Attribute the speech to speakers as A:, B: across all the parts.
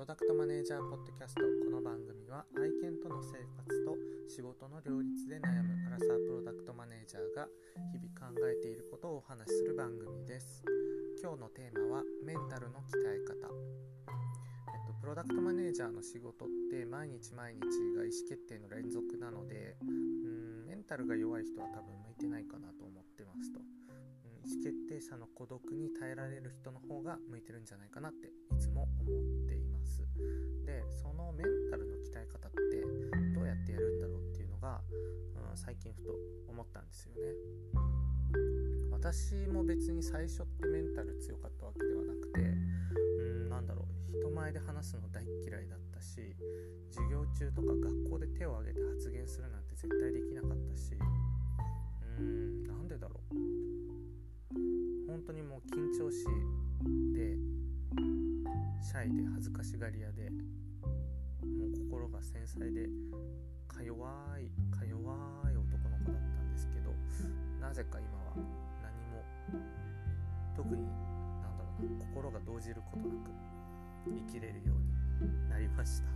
A: ロダクトマネージャーポッドキャストこの番組は愛犬との生活と仕事の両立で悩むアラサープロダクトマネージャーが日々考えていることをお話しする番組です。今日のテーマはメンタルの鍛え方えっと、プロダクトマネージャーの仕事って毎日毎日が意思決定の連続なのでうんメンタルが弱い人は多分向いてないかなと思ってますと。意思決定者の孤独に耐えられる人の方が向いてるんじゃないかなっていつも思っています。のメンタルの鍛え方ってどうやってやるんだろうっていうのが、うん、最近ふと思ったんですよね。私も別に最初ってメンタル強かったわけではなくてうんなんだろう人前で話すの大嫌いだったし授業中とか学校で手を挙げて発言するなんて絶対できなかったしうーんなんでだろう。本当にもう緊張しでシャイで恥ずかしがり屋で心が繊細でか弱いか弱い男の子だったんですけどなぜか今は何も特になんだろうな心が動じることなく生きれるようになりました。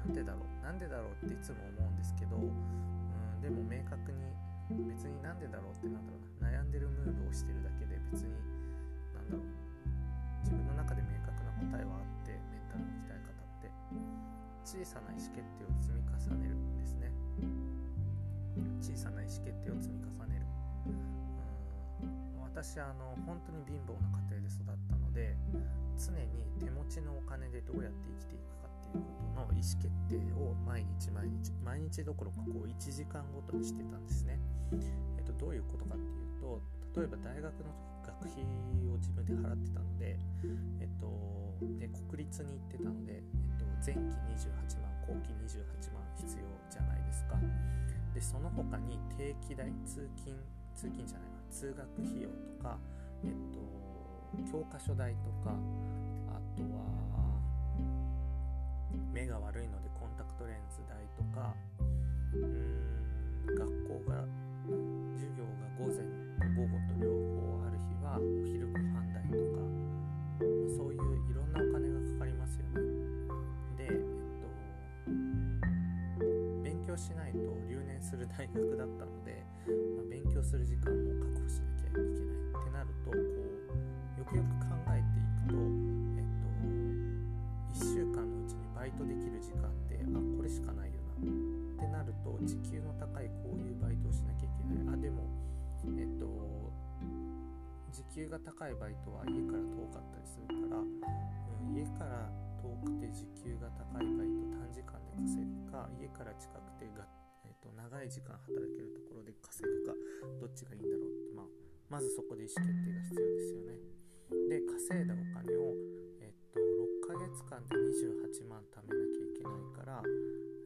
A: なんでだろうなんでだろうっていつも思うんですけどうんでも明確に別になんでだろうってなんだろうな悩んでるムーブをしてるだけで別になんだろう小さな意思決定を積み重ねるんですね。小さな意思決定を積み重ねる。うん。私あの本当に貧乏な家庭で育ったので常に手持ちのお金でどうやって生きていくかっていうことの意思決定を毎日毎日毎日どころかこう1時間ごとにしてたんですね、えっと、どういうことかっていうと例えば大学の学費を自分で払ってたので、えっと、で国立に行ってたので、えっと、前期28万後期28万必要じゃないですか。でその他に定期代通勤通勤じゃないわ通学費用とかえっと教科書代とかあとは目が悪いのでコンタクトレンズ代とかうーん学校が授業が午前午後と両方ある日はお昼ご飯代とかそういう強しないと留年する大学だったので、まあ、勉強する時間も確保しなきゃいけないってなるとこうよくよく考えていくとえっと1週間のうちにバイトできる時間ってあこれしかないよなってなると時給の高いこういうバイトをしなきゃいけない。あでもえっと時給が高いバイトは家から遠かったりするから、うん、家から遠くて時給が高いバイト短時間で稼ぐか家から近くてが、えっと、長い時間働けるところで稼ぐかどっちがいいんだろうって、まあ、まずそこで意思決定が必要ですよね。で稼いだお金をえっと6ヶ月間で28万貯めなきゃいけないから、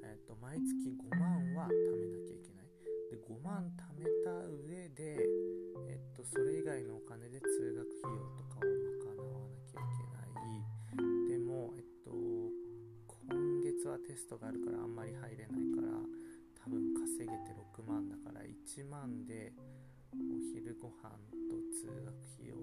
A: えっと、毎月5万は貯めなきゃいけない。で5万貯めた上で、えっと、それ以外のお金で通学費用ストがあるからあんまり入れないから多分稼げて6万だから1万でお昼ご飯と通学費用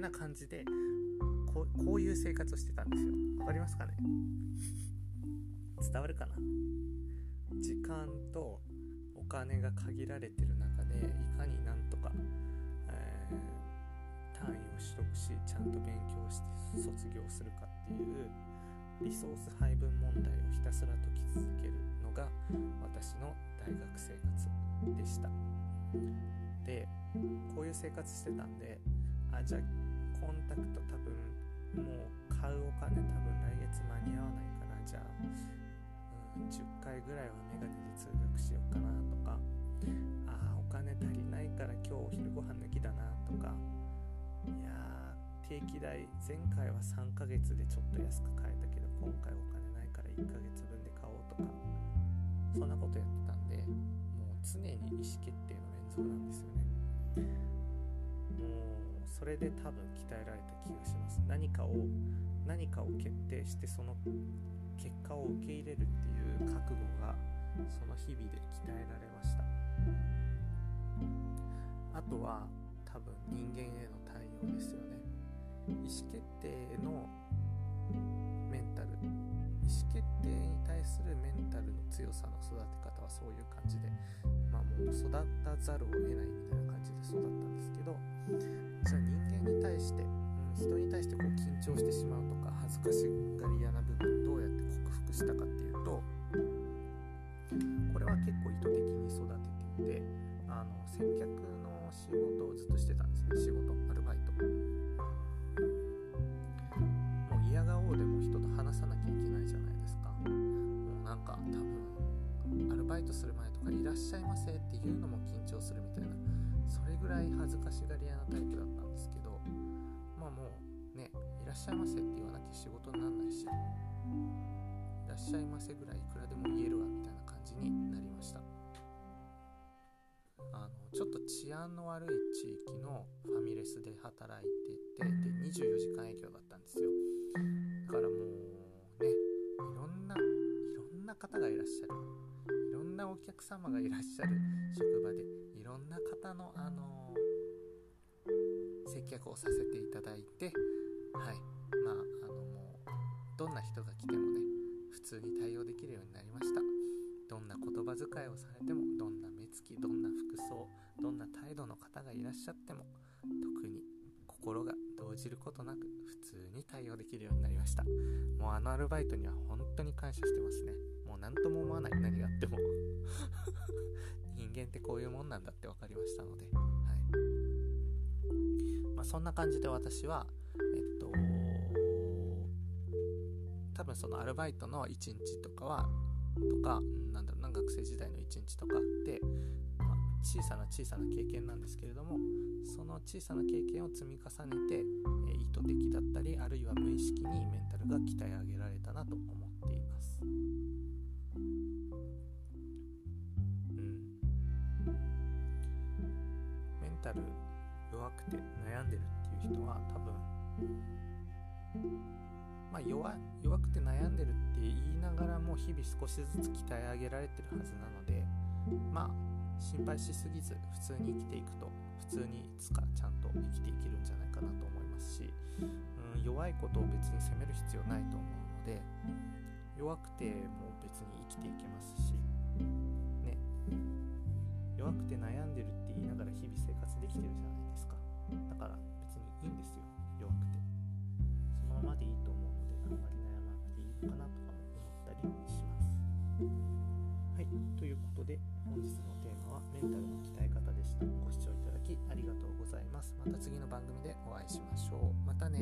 A: いな感じでこうこういう生活をしてたんですよ。わかりますかね？伝わるかな？時間とお金が限られてる中でいかになんとか、えー単位を取得しちゃんと勉強して卒業するかっていうリソース配分問題をひたすら解き続けるのが私の大学生活でした。でこういう生活してたんであじゃあコンタクト多分もう買うお金多分来月間に合わないからじゃあ、うん、10回ぐらいはメガネで通学しようかなとかあーお金足りないから今日お昼ご飯抜きだなとかいや定期代前回は3ヶ月でちょっと安く買えたけど今回お金ないから1ヶ月分で買おうとかそんなことやってたんでもう常に意思決定の連続なんですよね。もうそれで多分鍛えられた気がします。何かを何かを決定してその結果を受け入れるっていう覚悟がその日々で鍛えられました。あとは多分人間への対応ですよね。意思決定のメンタル。意思決定に対するメンタルの強さの育て方はそういう感じでまあもう育たざるを得ないみたいな感じで育ったんですけどじゃあ人間に対して、うん、人に対してこう緊張してしまうとか恥ずかしがり屋な部分どうやって克服したかっていうとこれは結構意図的に育てていてあの接客の仕事をずっとしてたんですね。仕事アルバイト。もう嫌顔でも人と話さなきゃいけないじゃないですか。もうなんか多分アルバイトするらい恥ずかしがり屋なタイプだったんですけどまあもうね「いらっしゃいませ」って言わなきゃ仕事になんないし「いらっしゃいませ」ぐらいいくらでも言えるわみたいな感じになりました。あのちょっと治安の悪い地域のファミレスで働いていてで24時間営業だったんですよ。だからもうねいろんないろんな方がいらっしゃる。いろんなお客様がいらっしゃる職場でいろんな方のあの接客をさせていただいてはい。まああのもうどんな人が来てもね普通に対応できるようになりました。どんな言葉遣いをされてもどんな目つきどんな服装どんな態度の方がいらっしゃっても特に心が動じることなく普通に対応できるようになりました。もうあのアルバイトには本当に感謝してますね。もう何とも思わない。何があっても。人間ってこういうもんなんだって分かりましたので、はい。まあ、そんな感じで私はえっと多分そのアルバイトの1日とかはとかなんだろうな学生時代の1日とかって、まあ、小さな小さな経験なんですけれどもその小さな経験を積み重ねて、え意図的だったりあるいは無意識にメンタルが鍛え上げられたなと思っています。うんメンタル弱くて悩んでるっていう人は多分まあ弱弱くて悩んでるって言いながらも日々少しずつ鍛え上げられてるはずなのでまあ心配しすぎず普通に生きていくと普通にいつかちゃんと生きていけるんじゃないかなと思いますし、うん、弱いことを別に責める必要ないと思うので弱くても別に生きていけますしね。弱くて悩んでるって言いながら日々生活できてるじゃないですか。だから別にいいんですよ。弱くて。そのままでいいと思うのであんまり悩まなくていいのかなとかも思ったりします。はい。ということで本日のテーマはメンタルの鍛え方でした。ご視聴いただきありがとうございます。また次の番組でお会いしましょう。またね